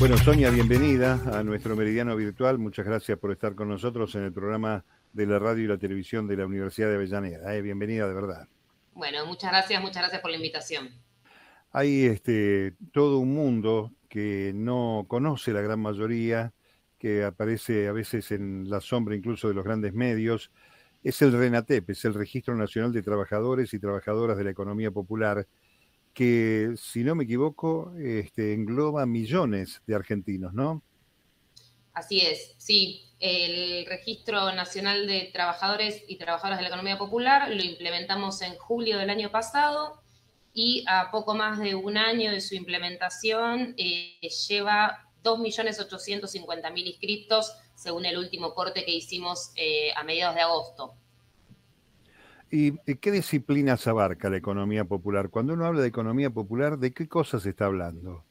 Bueno, Sonia, bienvenida a nuestro Meridiano Virtual. Muchas gracias por estar con nosotros en el programa de la radio y la televisión de la Universidad de Avellaneda. Eh, bienvenida de verdad. Bueno, muchas gracias, muchas gracias por la invitación. Hay este, todo un mundo que no conoce la gran mayoría, que aparece a veces en la sombra incluso de los grandes medios. Es el RENATEP, es el Registro Nacional de Trabajadores y Trabajadoras de la Economía Popular que, si no me equivoco, este, engloba millones de argentinos, ¿no? Así es, sí. El Registro Nacional de Trabajadores y Trabajadoras de la Economía Popular lo implementamos en julio del año pasado y a poco más de un año de su implementación eh, lleva 2.850.000 inscritos según el último corte que hicimos eh, a mediados de agosto. ¿Y qué disciplinas abarca la economía popular? Cuando uno habla de economía popular, ¿de qué cosas está hablando?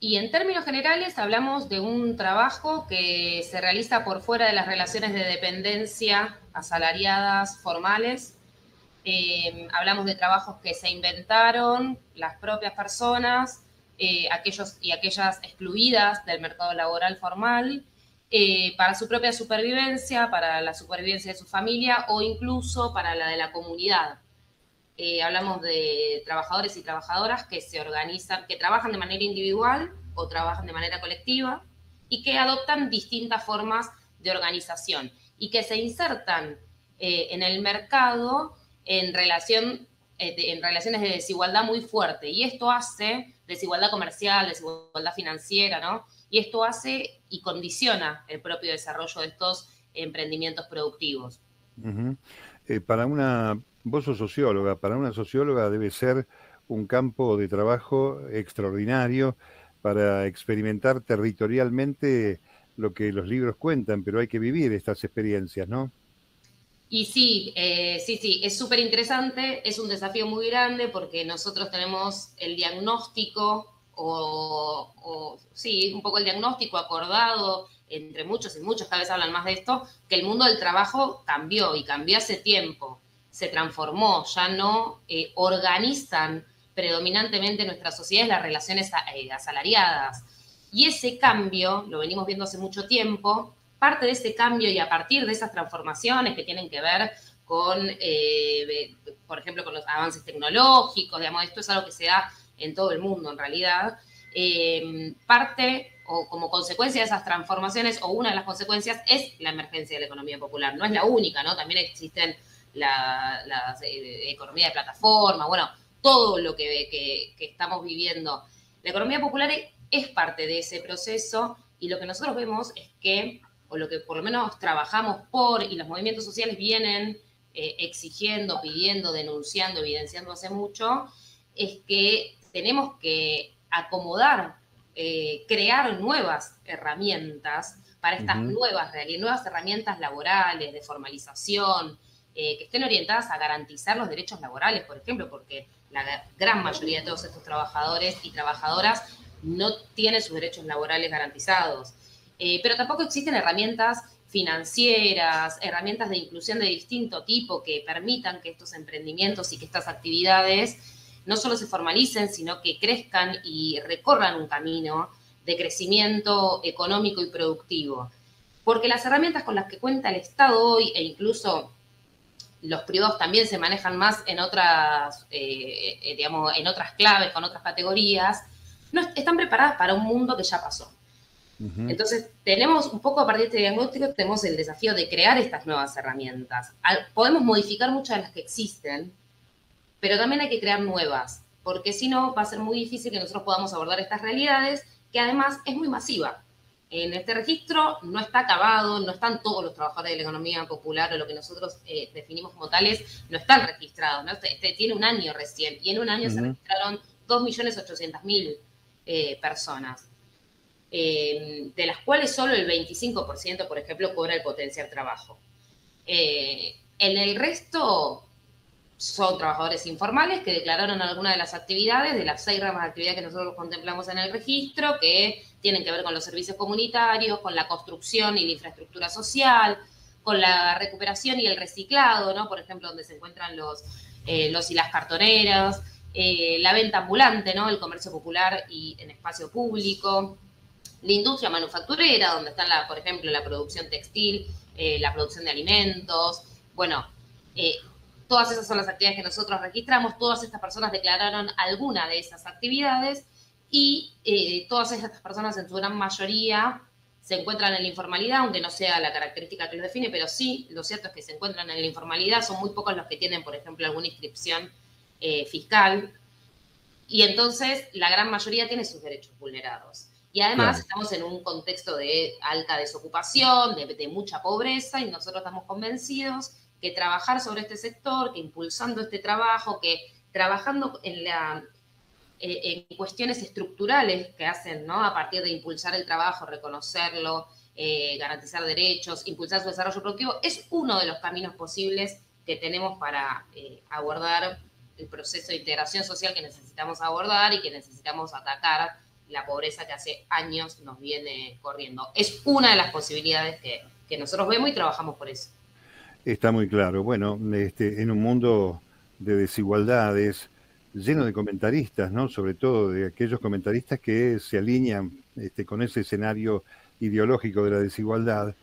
Y en términos generales hablamos de un trabajo que se realiza por fuera de las relaciones de dependencia asalariadas formales. Eh, hablamos de trabajos que se inventaron las propias personas, eh, aquellos y aquellas excluidas del mercado laboral formal, eh, para su propia supervivencia, para la supervivencia de su familia o incluso para la de la comunidad. Eh, hablamos de trabajadores y trabajadoras que se organizan, que trabajan de manera individual o trabajan de manera colectiva y que adoptan distintas formas de organización y que se insertan eh, en el mercado en, relación, en relaciones de desigualdad muy fuerte. Y esto hace desigualdad comercial, desigualdad financiera, ¿no? y esto hace y condiciona el propio desarrollo de estos emprendimientos productivos. Eh, para una, vos sos socióloga, para una socióloga debe ser un campo de trabajo extraordinario para experimentar territorialmente lo que los libros cuentan, pero hay que vivir estas experiencias, ¿no? Y sí, eh, sí, sí, es súper interesante, es un desafío muy grande porque nosotros tenemos el diagnóstico o, sí, un poco el diagnóstico acordado entre muchos y muchos, cada vez hablan más de esto, que el mundo del trabajo cambió y cambió hace tiempo, se transformó, ya no eh, organizan predominantemente nuestras sociedades las relaciones eh, asalariadas. Y ese cambio, lo venimos viendo hace mucho tiempo, parte de ese cambio y a partir de esas transformaciones que tienen que ver con, eh, por ejemplo, con los avances tecnológicos, digamos, esto es algo que se da en todo el mundo en realidad, eh, parte o como consecuencia de esas transformaciones, o una de las consecuencias es la emergencia de la economía popular. No es la única, ¿no? También existen la, eh, economía de plataforma, bueno, todo lo que, estamos viviendo. La economía popular es parte de ese proceso y lo que nosotros vemos es que, o lo que por lo menos trabajamos por, y los movimientos sociales vienen eh, exigiendo, pidiendo, denunciando, evidenciando hace mucho, es que tenemos que acomodar, eh, crear nuevas herramientas para estas nuevas realidades, nuevas herramientas laborales, de formalización, eh, que estén orientadas a garantizar los derechos laborales, por ejemplo, porque la gran mayoría de todos estos trabajadores y trabajadoras no tienen sus derechos laborales garantizados. Eh, pero tampoco existen herramientas financieras, herramientas de inclusión de distinto tipo que permitan que estos emprendimientos y que estas actividades no solo se formalicen, sino que crezcan y recorran un camino de crecimiento económico y productivo. Porque las herramientas con las que cuenta el Estado hoy, e incluso los privados también se manejan más en otras, eh, eh, digamos, en otras claves, con otras categorías, no están preparadas para un mundo que ya pasó. Entonces, tenemos un poco a partir de este diagnóstico, tenemos el desafío de crear estas nuevas herramientas. podemos modificar muchas de las que existen, pero también hay que crear nuevas, porque si no va a ser muy difícil que nosotros podamos abordar estas realidades, que además es muy masiva. En este registro no está acabado, no están todos los trabajadores de la economía popular o lo que nosotros eh, definimos como tales, no están registrados. ¿no? Este, este, tiene un año recién y en un año se registraron 2.800.000 eh, personas, eh, de las cuales solo el 25%, por ejemplo, cobra el potencial trabajo. en el resto, son trabajadores informales que declararon alguna de las actividades, de las seis ramas de actividad que nosotros contemplamos en el registro, que tienen que ver con los servicios comunitarios, con la construcción y la infraestructura social, con la recuperación y el reciclado, ¿no? Por ejemplo, donde se encuentran los, eh, y las cartoneras, eh, la venta ambulante, ¿no? El comercio popular y en espacio público, la industria manufacturera, donde está, la, por ejemplo, la producción textil, eh, la producción de alimentos. Bueno, todas esas son las actividades que nosotros registramos. Todas estas personas declararon alguna de esas actividades y eh, todas estas personas en su gran mayoría se encuentran en la informalidad, aunque no sea la característica que los define, pero sí, lo cierto es que se encuentran en la informalidad. Son muy pocos los que tienen, por ejemplo, alguna inscripción fiscal. Y entonces la gran mayoría tiene sus derechos vulnerados. Y además estamos en un contexto de alta desocupación, de, mucha pobreza, y nosotros estamos convencidos que trabajar sobre este sector, que impulsando este trabajo, que trabajando eh, en cuestiones estructurales que hacen, ¿no? A partir de impulsar el trabajo, reconocerlo, eh, garantizar derechos, impulsar su desarrollo productivo, es uno de los caminos posibles que tenemos para eh, abordar el proceso de integración social que necesitamos abordar y que necesitamos atacar la pobreza que hace años nos viene corriendo. Es una de las posibilidades que, nosotros vemos y trabajamos por eso. Está muy claro. Bueno, este, en un mundo de desigualdades, lleno de comentaristas, ¿no? Sobre todo de aquellos comentaristas que se alinean este, con ese escenario ideológico de la desigualdad,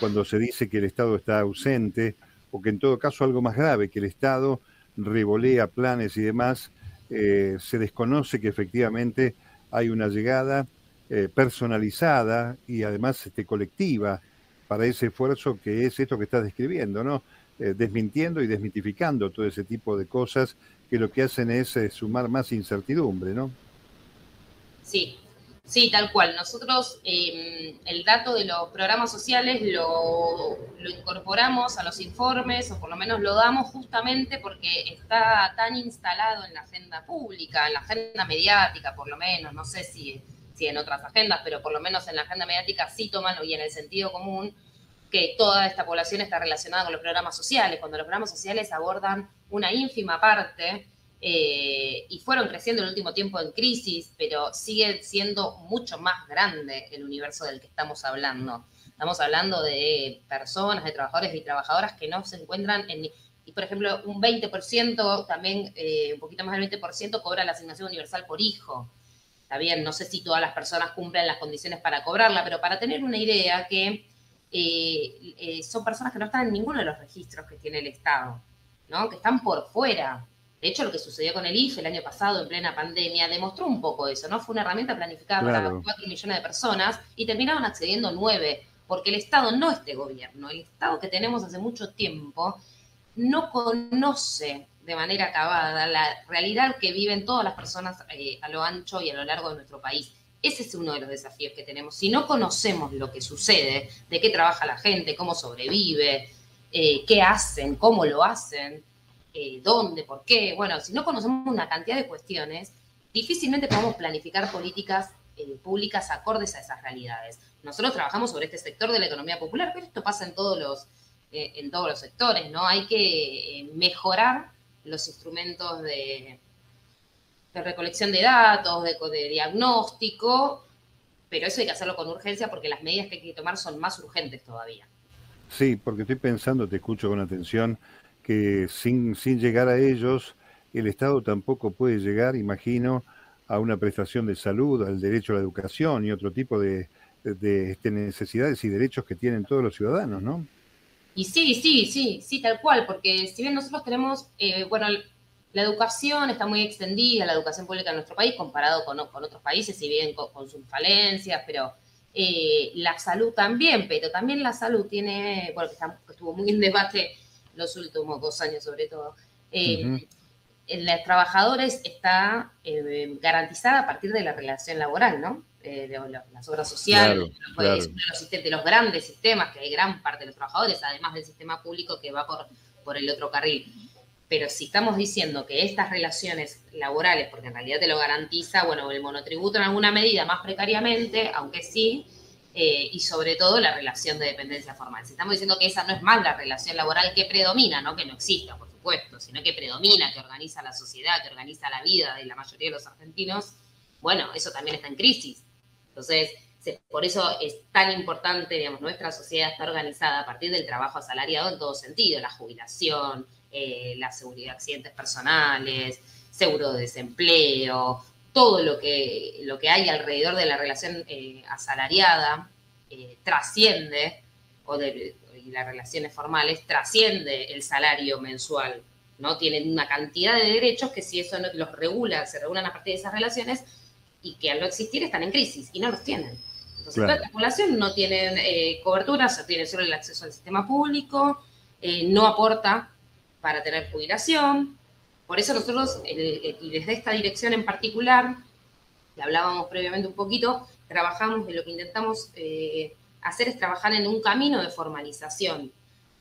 cuando se dice que el Estado está ausente, o que en todo caso algo más grave, que el Estado revolea planes y demás, eh, se desconoce que efectivamente hay una llegada eh, personalizada y además este, colectiva para ese esfuerzo que es esto que estás describiendo, ¿no? Eh, desmintiendo y desmitificando todo ese tipo de cosas que lo que hacen es eh, sumar más incertidumbre, ¿no? Sí, sí, tal cual. Nosotros em, el dato de los programas sociales lo, incorporamos a los informes, o por lo menos lo damos justamente porque está tan instalado en la agenda pública, en la agenda mediática, por lo menos, no sé si, si en otras agendas, pero por lo menos en la agenda mediática sí toman y en el sentido común que toda esta población está relacionada con los programas sociales, cuando los programas sociales abordan una ínfima parte eh, y fueron creciendo en el último tiempo en crisis, pero sigue siendo mucho más grande el universo del que estamos hablando. Estamos hablando de personas, de trabajadores y trabajadoras que no se encuentran en... Y, por ejemplo, un 20%, también eh, un poquito más del 20% cobra la asignación universal por hijo. Está bien, no sé si todas las personas cumplen las condiciones para cobrarla, pero para tener una idea que eh, son personas que no están en ninguno de los registros que tiene el Estado, ¿no? que están por fuera. De hecho, lo que sucedió con el IFE el año pasado, en plena pandemia, demostró un poco eso, ¿no? Fue una herramienta planificada para 4 millones de personas y terminaron accediendo 9, porque el Estado no este gobierno, el Estado que tenemos hace mucho tiempo, no conoce de manera acabada la realidad que viven todas las personas eh, a lo ancho y a lo largo de nuestro país. Ese es uno de los desafíos que tenemos. Si no conocemos lo que sucede, de qué trabaja la gente, cómo sobrevive, eh, qué hacen, cómo lo hacen, eh, dónde, por qué. Bueno, si no conocemos una cantidad de cuestiones, difícilmente podemos planificar políticas públicas acordes a esas realidades. Nosotros trabajamos sobre este sector de la economía popular, pero esto pasa en todos los, en todos los sectores, ¿no? Hay que mejorar los instrumentos de, de recolección de datos, de, de diagnóstico, pero eso hay que hacerlo con urgencia porque las medidas que hay que tomar son más urgentes todavía. Sí, porque estoy pensando, te escucho con atención, que sin, sin llegar a ellos, el Estado tampoco puede llegar, imagino, a una prestación de salud, al derecho a la educación y otro tipo de, de, este, necesidades y derechos que tienen todos los ciudadanos, ¿no? Y sí, sí, sí, sí, tal cual, porque si bien nosotros tenemos, eh, bueno, la educación está muy extendida, la educación pública en nuestro país, comparado con, con otros países, si bien con, sus falencias, pero eh, la salud también, pero también la salud tiene, bueno, que estuvo muy en debate los últimos dos años sobre todo. Eh, en los trabajadores está eh, garantizada a partir de la relación laboral, ¿no? Eh, de, las obras sociales, pues, de los grandes sistemas, que hay gran parte de los trabajadores, además del sistema público que va por, por el otro carril. Pero si estamos diciendo que estas relaciones laborales, porque en realidad te lo garantiza, bueno, el monotributo en alguna medida más precariamente, aunque sí, eh, y sobre todo la relación de dependencia formal. Si estamos diciendo que esa no es más la relación laboral que predomina, no que no exista, por supuesto, sino que predomina, que organiza la sociedad, que organiza la vida de la mayoría de los argentinos, bueno, eso también está en crisis. Entonces, por eso es tan importante, digamos, nuestra sociedad está organizada a partir del trabajo asalariado en todo sentido, la jubilación, eh, la seguridad de accidentes personales, seguro de desempleo, todo lo que, lo que hay alrededor de la relación eh, asalariada eh, trasciende, o de y las relaciones formales, trasciende el salario mensual. ¿no? Tienen una cantidad de derechos que si eso no, los regula, se regulan a partir de esas relaciones y que al no existir están en crisis y no los tienen. Entonces, la población no tiene eh, cobertura, o tiene solo el acceso al sistema público, no aporta para tener jubilación, por eso nosotros, y desde esta dirección en particular, que hablábamos previamente un poquito, trabajamos de lo que intentamos eh, hacer es trabajar en un camino de formalización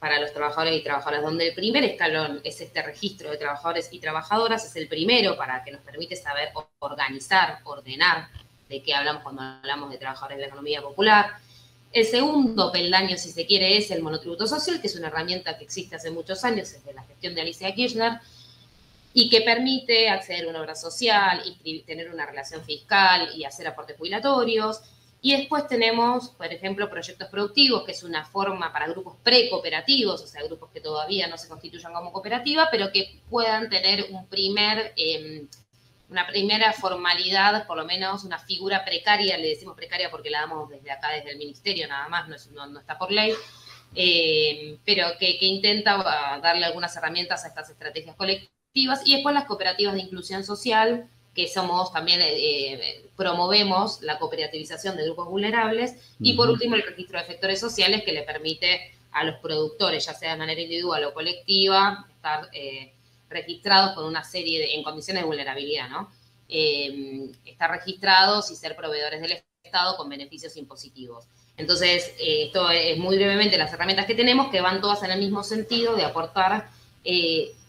para los trabajadores y trabajadoras, donde el primer escalón es este registro de trabajadores y trabajadoras, es el primero para que nos permite saber organizar, ordenar de qué hablamos cuando hablamos de trabajadores de la economía popular. El segundo peldaño, si se quiere, es el monotributo social, que es una herramienta que existe hace muchos años desde la gestión de Alicia Kirchner, y que permite acceder a una obra social, tener una relación fiscal y hacer aportes jubilatorios. Y después tenemos, por ejemplo, proyectos productivos, que es una forma para grupos precooperativos, o sea, grupos que todavía no se constituyan como cooperativa, pero que puedan tener un primer, em, una primera formalidad, por lo menos una figura precaria, le decimos precaria porque la damos desde acá, desde el ministerio nada más, no, no, está por ley, em, pero que, que intenta ah, darle algunas herramientas a estas estrategias colectivas. Y después las cooperativas de inclusión social, que somos también, eh, eh, promovemos la cooperativización de grupos vulnerables, y por último el registro de efectores sociales que le permite a los productores, ya sea de manera individual o colectiva, estar eh, registrados con una serie de, en condiciones de vulnerabilidad, ¿no? estar registrados y ser proveedores del Estado con beneficios impositivos. Entonces, esto es muy brevemente las herramientas que tenemos, que van todas en el mismo sentido de aportar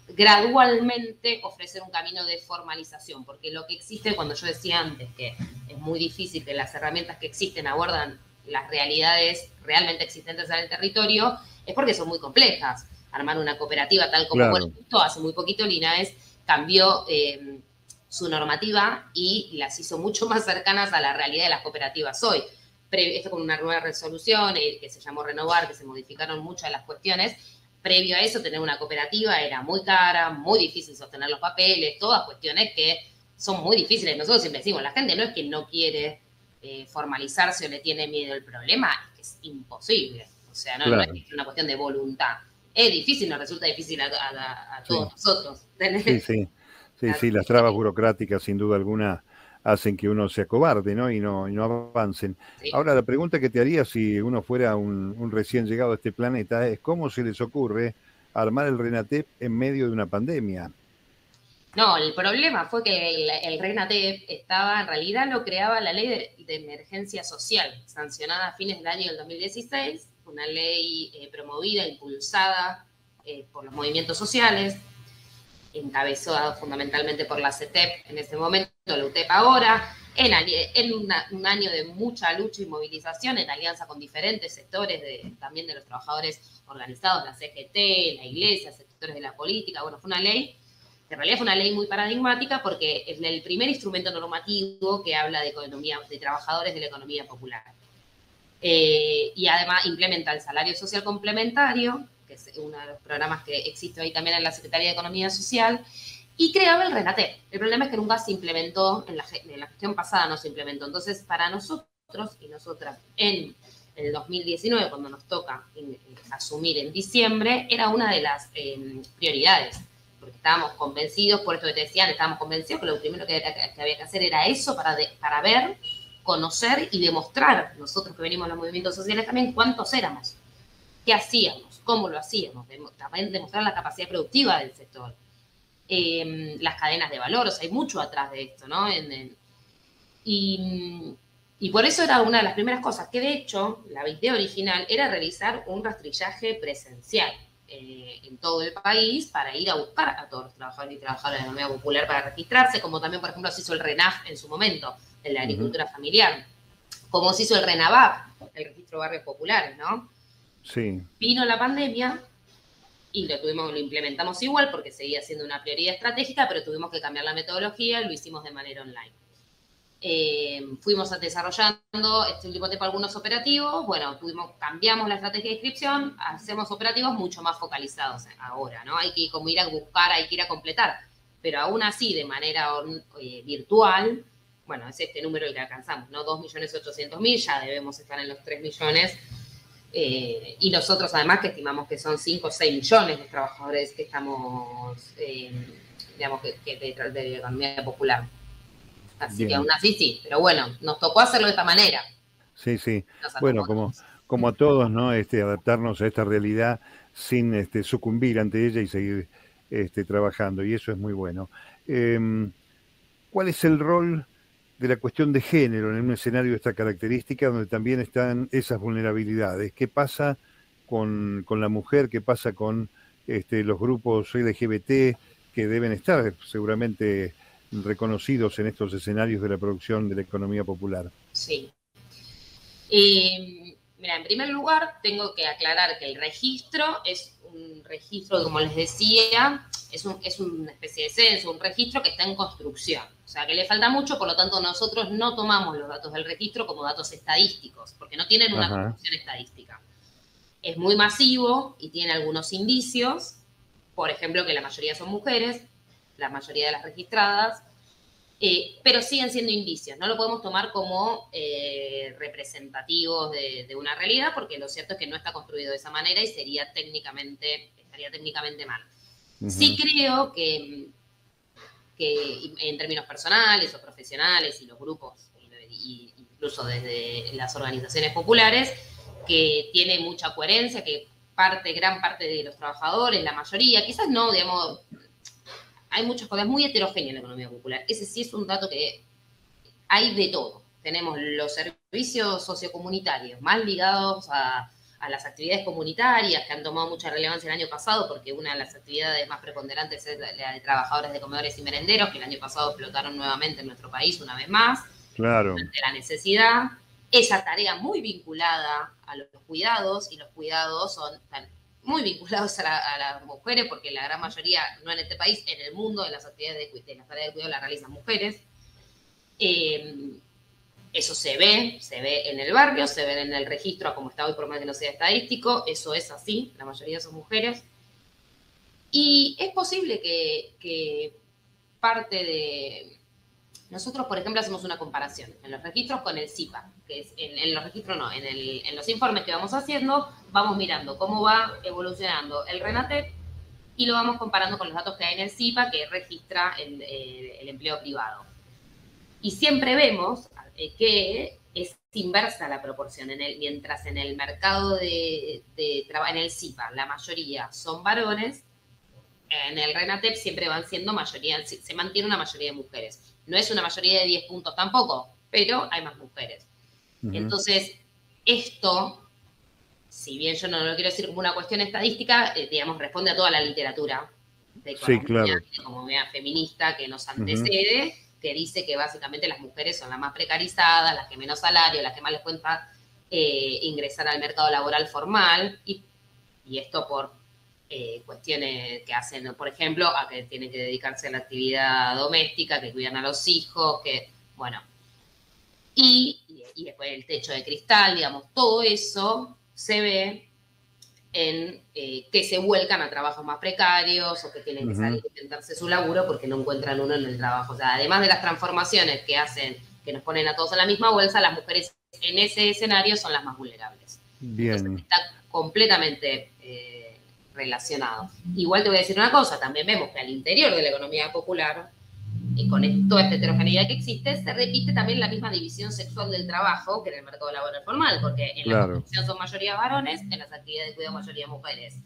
gradualmente ofrecer un camino de formalización, porque lo que existe, cuando yo decía antes que es muy difícil que las herramientas que existen abordan las realidades realmente existentes en el territorio, es porque son muy complejas. Armar una cooperativa tal como claro. hace muy poquito Linares cambió eh, su normativa y las hizo mucho más cercanas a la realidad de las cooperativas hoy. Esto con una nueva resolución eh, que se llamó Renovar, que se modificaron muchas de las cuestiones, previo a eso, tener una cooperativa era muy cara, muy difícil sostener los papeles, todas cuestiones que son muy difíciles. Nosotros siempre decimos, la gente no es que no quiere eh, formalizarse o le tiene miedo. El problema es que es imposible. O sea, no, es una cuestión de voluntad. Es difícil, nos resulta difícil a, todos nosotros. Sí, sí. Sí, sí, las trabas burocráticas, sin duda alguna, hacen que uno se acobarde ¿no? y no, no avancen. Ahora, la pregunta que te haría si uno fuera un, recién llegado a este planeta es cómo se les ocurre armar el RENATEP en medio de una pandemia. No, el problema fue que el, RENATEP estaba, en realidad lo creaba la ley de, emergencia social, sancionada a fines del año del 2016, una ley eh, promovida, impulsada eh, por los movimientos sociales, encabezado fundamentalmente por la CETEP en ese momento, la UTEP ahora, en, en un año de mucha lucha y movilización en alianza con diferentes sectores de, también de los trabajadores organizados, la CGT, la iglesia, sectores de la política, bueno, fue una ley, en realidad fue una ley muy paradigmática porque es el primer instrumento normativo que habla de economía, de trabajadores de la economía popular. Eh, y además implementa el salario social complementario, que es uno de los programas que existe ahí también en la Secretaría de Economía Social, y creaba el RENATE. El problema es que nunca se implementó, en la, gestión pasada no se implementó. Entonces, para nosotros y nosotras en el 2019, cuando nos toca asumir en diciembre, era una de las em, prioridades, porque estábamos convencidos, por esto que te decían, estábamos convencidos que lo primero que, había que hacer era eso para, para ver, conocer y demostrar, nosotros que venimos de los movimientos sociales también, cuántos éramos, qué hacíamos cómo lo hacíamos, también demostrar la capacidad productiva del sector. Em, las cadenas de valor, o sea, hay mucho atrás de esto, ¿no? y, por eso era una de las primeras cosas, que de hecho la idea original era realizar un rastrillaje presencial eh, en todo el país para ir a buscar a todos los trabajadores y trabajadoras de la economía popular para registrarse, como también, por ejemplo, se hizo el RENAF en su momento, en la agricultura familiar, como se hizo el RENAVAP, el registro de barrios populares, ¿no? Vino la pandemia y lo tuvimos, lo implementamos igual porque seguía siendo una prioridad estratégica, pero tuvimos que cambiar la metodología y lo hicimos de manera online. Eh, fuimos desarrollando este último tiempo algunos operativos, bueno, tuvimos, cambiamos la estrategia de inscripción, hacemos operativos mucho más focalizados ahora, ¿no? Hay que como ir a buscar, hay que ir a completar, pero aún así de manera eh, virtual bueno, es este número el que alcanzamos, ¿no? 2.800.000, ya debemos estar en los 3 millones. Eh, y nosotros además que estimamos que son 5 o 6 millones de trabajadores que estamos, eh, digamos, que, que de, de, economía popular. Así que aún así sí, pero bueno, nos tocó hacerlo de esta manera. Sí, sí. Bueno, como, como a todos, ¿no? Este, adaptarnos a esta realidad sin este, sucumbir ante ella y seguir este, trabajando, y eso es muy bueno. Em, ¿Cuál es el rol de la cuestión de género en un escenario de esta característica donde también están esas vulnerabilidades? ¿Qué pasa con, la mujer? ¿Qué pasa con este, los grupos LGBT que deben estar seguramente reconocidos en estos escenarios de la producción de la economía popular? Sí. Eh, mira, en primer lugar, tengo que aclarar que el registro es un registro, como les decía, es, es una especie de censo, un registro que está en construcción. O sea, que le falta mucho, por lo tanto, nosotros no tomamos los datos del registro como datos estadísticos, porque no tienen una construcción estadística. Es muy masivo y tiene algunos indicios, por ejemplo, que la mayoría son mujeres, la mayoría de las registradas, eh, pero siguen siendo indicios, no lo podemos tomar como eh, representativos de, una realidad, porque lo cierto es que no está construido de esa manera y sería técnicamente, estaría técnicamente mal. Sí creo que, que en términos personales o profesionales y los grupos, incluso desde las organizaciones populares, que tiene mucha coherencia, que parte, gran parte de los trabajadores, la mayoría, quizás no, digamos, hay muchas cosas, muy heterogénea en la economía popular. Ese sí es un dato que hay de todo. Tenemos los servicios sociocomunitarios más ligados a, las actividades comunitarias que han tomado mucha relevancia el año pasado, porque una de las actividades más preponderantes es la de trabajadores de comedores y merenderos, que el año pasado explotaron nuevamente en nuestro país una vez más. Claro. Ante la necesidad. Esa tarea muy vinculada a los cuidados, y los cuidados son muy vinculados a, las mujeres, porque la gran mayoría, no en este país, en el mundo, de las actividades de, de las tareas de cuidado las realizan mujeres. Eh, eso se ve, se ve en el barrio, se ve en el registro, como está hoy, por más que no sea estadístico, eso es así, la mayoría son mujeres. Y es posible que parte de, nosotros, por ejemplo, hacemos una comparación en los registros con el CIPA, que es en, los registros no, en, los informes que vamos haciendo, vamos mirando cómo va evolucionando el RENATEP y lo vamos comparando con los datos que hay en el CIPA, que registra el, empleo privado. Y siempre vemos eh, que es inversa la proporción, mientras en el mercado de, trabajo, en el CIPA, la mayoría son varones, en el RENATEP siempre van siendo mayoría, se mantiene una mayoría de mujeres. No es una mayoría de 10 puntos tampoco, pero hay más mujeres. Entonces, esto, si bien yo no lo quiero decir como una cuestión estadística, eh, digamos, responde a toda la literatura de economía, economía feminista que nos antecede, que dice que básicamente las mujeres son las más precarizadas, las que menos salario, las que más les cuenta eh, ingresar al mercado laboral formal, y, y esto por eh, cuestiones que hacen, por ejemplo, a que tienen que dedicarse a la actividad doméstica, que cuidan a los hijos, que, bueno, y, después el techo de cristal, digamos, todo eso se ve en eh, que se vuelcan a trabajos más precarios o que tienen que salir a intentarse su laburo porque no encuentran uno en el trabajo. O sea, además de las transformaciones que hacen, que nos ponen a todos en la misma bolsa, las mujeres en ese escenario son las más vulnerables. Bien. está completamente eh, relacionados. Igual te voy a decir una cosa, también vemos que al interior de la economía popular, y con toda esta heterogeneidad que existe, se repite también la misma división sexual del trabajo que en el mercado laboral formal, porque en la son mayoría varones, en las actividades de cuidado mayoría mujeres.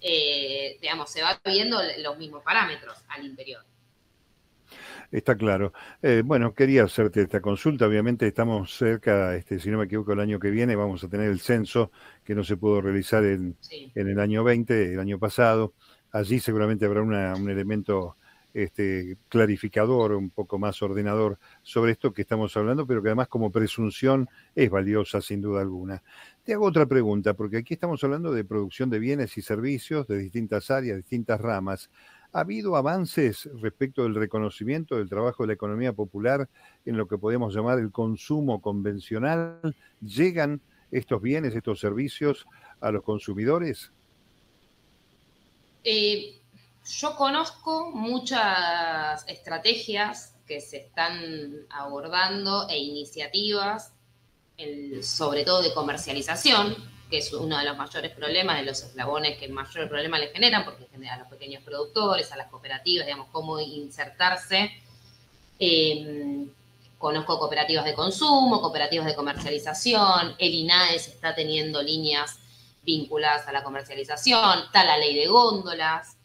Eh, digamos, se va viendo los mismos parámetros al interior. Está claro. Eh, bueno, quería hacerte esta consulta. Obviamente estamos cerca, este, si no me equivoco, el año que viene vamos a tener el censo que no se pudo realizar en, el año 20, el año pasado. Allí seguramente habrá un elemento este, clarificador, un poco más ordenador sobre esto que estamos hablando, pero que además como presunción es valiosa sin duda alguna. Te hago otra pregunta, porque aquí estamos hablando de producción de bienes y servicios de distintas áreas, distintas ramas. ¿Ha habido avances respecto del reconocimiento del trabajo de la economía popular en lo que podemos llamar el consumo convencional? ¿Llegan estos bienes, estos servicios a los consumidores? Eh, yo conozco muchas estrategias que se están abordando e iniciativas, sobre todo de comercialización, que es uno de los mayores problemas, de los eslabones que mayor problema le generan, porque a los pequeños productores, a las cooperativas, digamos, cómo insertarse. Em, conozco cooperativas de consumo, cooperativas de comercialización, el INAES está teniendo líneas vinculadas a la comercialización, está la ley de góndolas.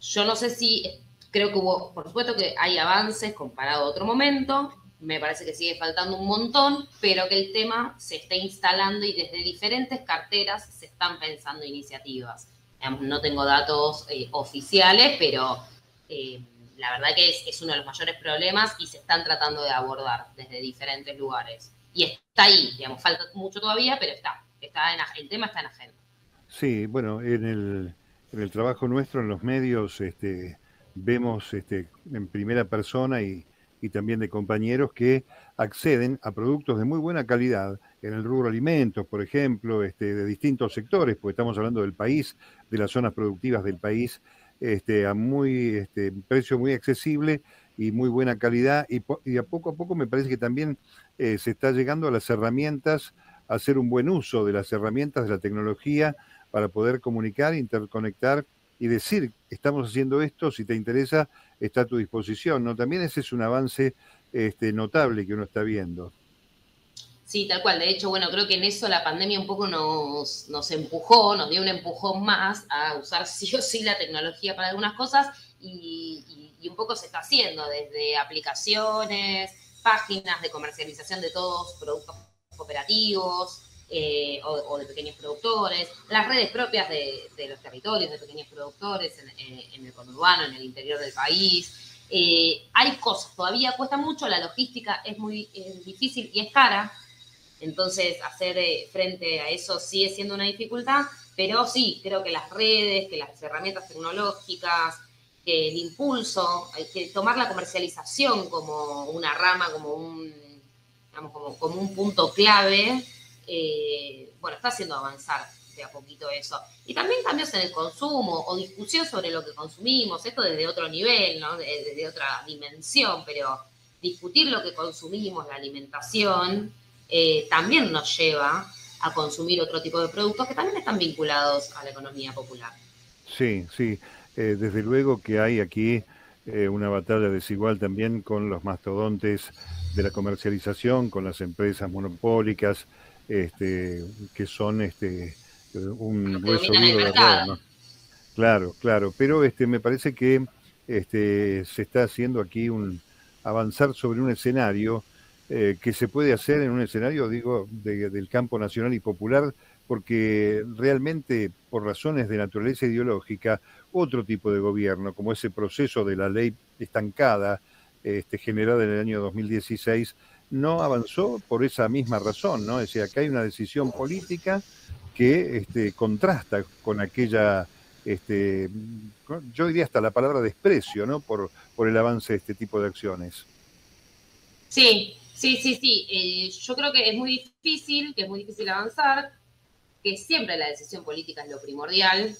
Yo no sé si, creo que hubo, por supuesto que hay avances comparado a otro momento, me parece que sigue faltando un montón, pero que el tema se está instalando y desde diferentes carteras se están pensando iniciativas. no tengo datos eh, oficiales, pero eh, la verdad que es, uno de los mayores problemas y se están tratando de abordar desde diferentes lugares. Y está ahí, digamos, falta mucho todavía, pero está, está en, el tema está en agenda. Sí, bueno, en el, en el trabajo nuestro, en los medios, este, vemos este, en primera persona y y también de compañeros que acceden a productos de muy buena calidad en el rubro alimentos, por ejemplo, este, de distintos sectores, porque estamos hablando del país, de las zonas productivas del país, este, a muy este, precio muy accesible y muy buena calidad. Y, a poco a poco me parece que también eh, se está llegando a las herramientas, a hacer un buen uso de las herramientas de la tecnología para poder comunicar, interconectar y decir, estamos haciendo esto, si te interesa, está a tu disposición. ¿no? También ese es un avance este, notable que uno está viendo. Sí, tal cual. De hecho, bueno, creo que en eso la pandemia un poco nos, empujó, nos dio un empujón más a usar sí o sí la tecnología para algunas cosas y, y un poco se está haciendo desde aplicaciones, páginas de comercialización de todos productos cooperativos, eh, o, de pequeños productores, las redes propias de, los territorios de pequeños productores en, el conurbano, en el interior del país. Eh, hay cosas, todavía cuesta mucho, la logística es muy difícil y es cara, entonces hacer eh, frente a eso sigue siendo una dificultad, pero sí, creo que las redes, que las herramientas tecnológicas, que el impulso, hay que tomar la comercialización como una rama, como un, como, como un punto clave, eh, bueno, está haciendo avanzar de a poquito eso. Y también cambios en el consumo o discusión sobre lo que consumimos, esto desde otro nivel, ¿no? desde otra dimensión, pero discutir lo que consumimos, la alimentación, eh, también nos lleva a consumir otro tipo de productos que también están vinculados a la economía popular. Sí, sí. Eh, desde luego que hay aquí una batalla desigual también con los mastodontes de la comercialización, con las empresas monopólicas, este, que son este, un hueso duro de Claro, claro, pero este, me parece que este, se está haciendo aquí un avanzar sobre un escenario eh, que se puede hacer en un escenario, digo, del campo nacional y popular, porque realmente por razones de naturaleza ideológica, otro tipo de gobierno, como ese proceso de la ley estancada, este, generada en el año 2016, no avanzó por esa misma razón, ¿no? Es decir, acá hay una decisión política que este, contrasta con aquella, este, yo diría hasta la palabra desprecio, ¿no? Por, por el avance de este tipo de acciones. Sí, sí, sí, sí. Eh, yo creo que es muy difícil, que es muy difícil avanzar, que siempre la decisión política es lo primordial.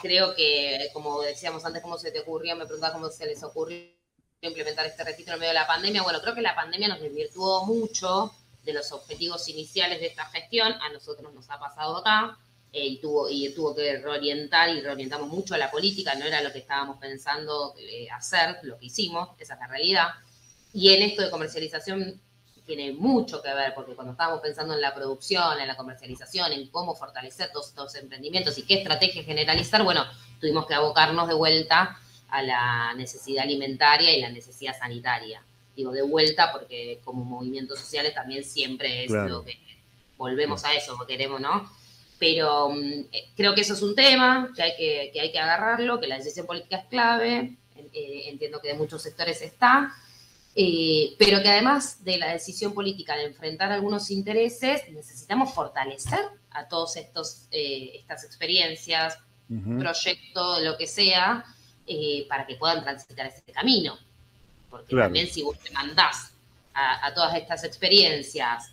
Creo que, como decíamos antes, cómo se te ocurrió, me preguntaba cómo se les ocurrió implementar este registro en medio de la pandemia. Bueno, creo que la pandemia nos desvirtuó mucho de los objetivos iniciales de esta gestión. A nosotros nos ha pasado acá eh, y, tuvo, y tuvo que reorientar y reorientamos mucho a la política. No era lo que estábamos pensando eh, hacer, lo que hicimos, esa es la realidad. Y en esto de comercialización tiene mucho que ver, porque cuando estábamos pensando en la producción, en la comercialización, en cómo fortalecer todos estos emprendimientos y qué estrategia generalizar, bueno, tuvimos que abocarnos de vuelta a la necesidad alimentaria y la necesidad sanitaria. Digo, de vuelta porque como movimientos sociales también siempre es lo que volvemos a eso, queremos, ¿no? Pero mm, eh, creo que eso es un tema que hay que, que hay que agarrarlo, que la decisión política es clave, eh, entiendo que de muchos sectores está, eh, pero que además de la decisión política de enfrentar algunos intereses, necesitamos fortalecer a todos estos estas experiencias, proyectos, lo que sea, eh, para que puedan transitar ese camino. Porque también si vos te mandás a, todas estas experiencias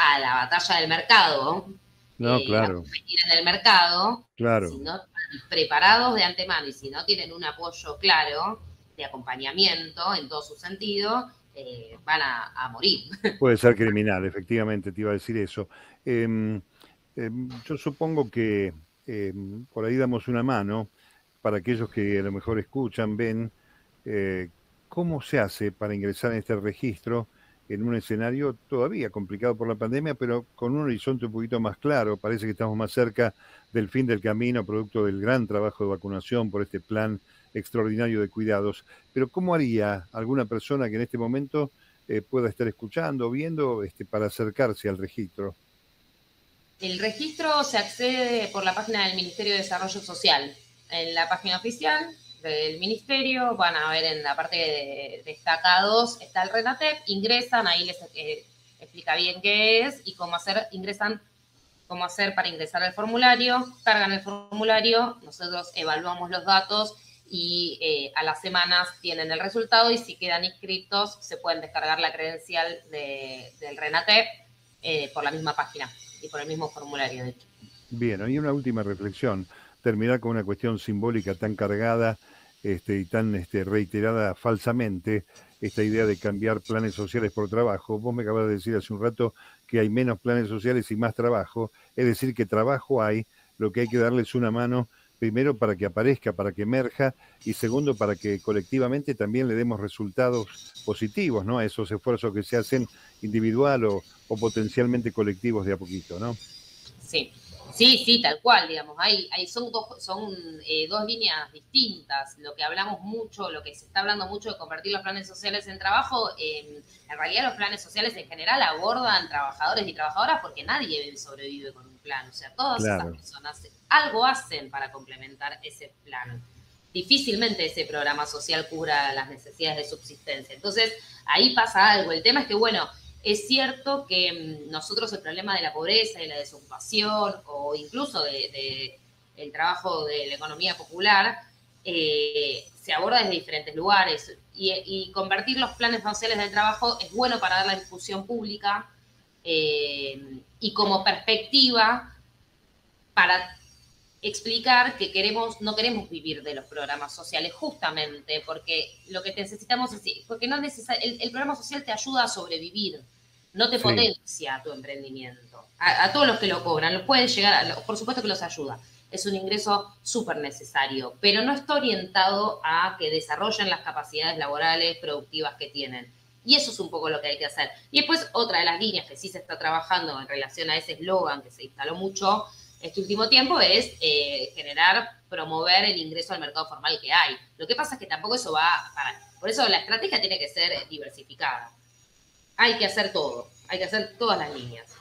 a la batalla del mercado, no, eh, claro. a en el mercado, claro. si no están preparados de antemano y si no tienen un apoyo claro, de acompañamiento en todo su sentido, eh, van a, morir. Puede ser criminal, efectivamente, te iba a decir eso. Em, em, yo supongo que em, por ahí damos una mano para aquellos que a lo mejor escuchan, ven, eh, cómo se hace para ingresar en este registro en un escenario todavía complicado por la pandemia, pero con un horizonte un poquito más claro. Parece que estamos más cerca del fin del camino, producto del gran trabajo de vacunación por este plan extraordinario de cuidados. Pero ¿cómo haría alguna persona que en este momento eh, pueda estar escuchando viendo este, para acercarse al registro? El registro se accede por la página del Ministerio de Desarrollo Social. En la página oficial del ministerio, van a ver en la parte de destacados, está el RENATEP, ingresan, ahí les eh, explica bien qué es y cómo hacer, ingresan, cómo hacer para ingresar al formulario, cargan el formulario, nosotros evaluamos los datos y eh, a las semanas tienen el resultado y si quedan inscritos se pueden descargar la credencial del RENATEP eh, por la misma página y por el mismo formulario, de hecho. Bien, y una última reflexión, terminar con una cuestión simbólica tan cargada este, y tan este, reiterada falsamente esta idea de cambiar planes sociales por trabajo. Vos me acabas de decir hace un rato que hay menos planes sociales y más trabajo, es decir, que trabajo hay, lo que hay que darles una mano primero para que aparezca, para que emerja y segundo para que colectivamente también le demos resultados positivos ¿no? a esos esfuerzos que se hacen individual o, o potencialmente colectivos de a poquito, ¿no? Sí, Sí, sí, tal cual, digamos. Hay, hay, son dos, son, eh, dos líneas distintas. Lo que hablamos mucho, lo que se está hablando mucho de convertir los planes sociales en trabajo, en realidad los planes sociales en general abordan trabajadores y trabajadoras porque nadie sobrevive con un plan. O sea, todas esas personas algo hacen para complementar ese plan. Difícilmente ese programa social cubra las necesidades de subsistencia. Entonces, ahí pasa algo. El tema es que, bueno, es cierto que mm, nosotros el problema de la pobreza y la desocupación o incluso de, el trabajo de la economía popular eh, se aborda desde diferentes lugares. Y, convertir los planes sociales del trabajo es bueno para dar la discusión pública eh, y como perspectiva para explicar que queremos, no queremos vivir de los programas sociales, justamente porque lo que necesitamos es, porque no el, el, programa social te ayuda a sobrevivir, no te potencia tu emprendimiento. A, todos los que lo cobran, los pueden llegar, por supuesto que los ayuda. Es un ingreso súper necesario, pero no está orientado a que desarrollen las capacidades laborales productivas que tienen. Y eso es un poco lo que hay que hacer. Y después, otra de las líneas que sí se está trabajando en relación a ese eslogan que se instaló mucho este último tiempo es eh, generar, promover el ingreso al mercado formal que hay. Lo que pasa es que tampoco eso va para... Por eso la estrategia tiene que ser diversificada. Hay que hacer todo, hay que hacer todas las líneas.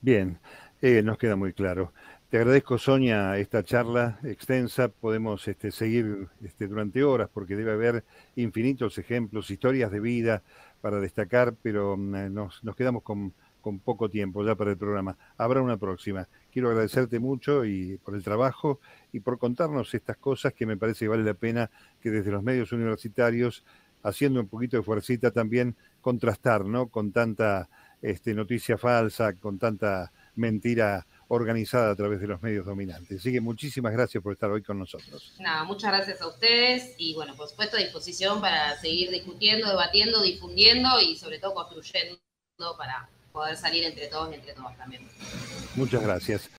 Bien, eh, nos queda muy claro. Te agradezco, Sonia, esta charla extensa. Podemos este, seguir este, durante horas porque debe haber infinitos ejemplos, historias de vida para destacar, pero mm, nos quedamos con, con poco tiempo ya para el programa. Habrá una próxima quiero agradecerte mucho y por el trabajo y por contarnos estas cosas que me parece que vale la pena que desde los medios universitarios, haciendo un poquito de fuercita también, contrastar, ¿no? Con tanta este, noticia falsa, con tanta mentira organizada a través de los medios dominantes. Así que muchísimas gracias por estar hoy con nosotros. Nada, muchas gracias a ustedes y bueno, por supuesto a disposición para seguir discutiendo, debatiendo, difundiendo y sobre todo construyendo para poder salir entre todos y entre todas también. Muchas gracias.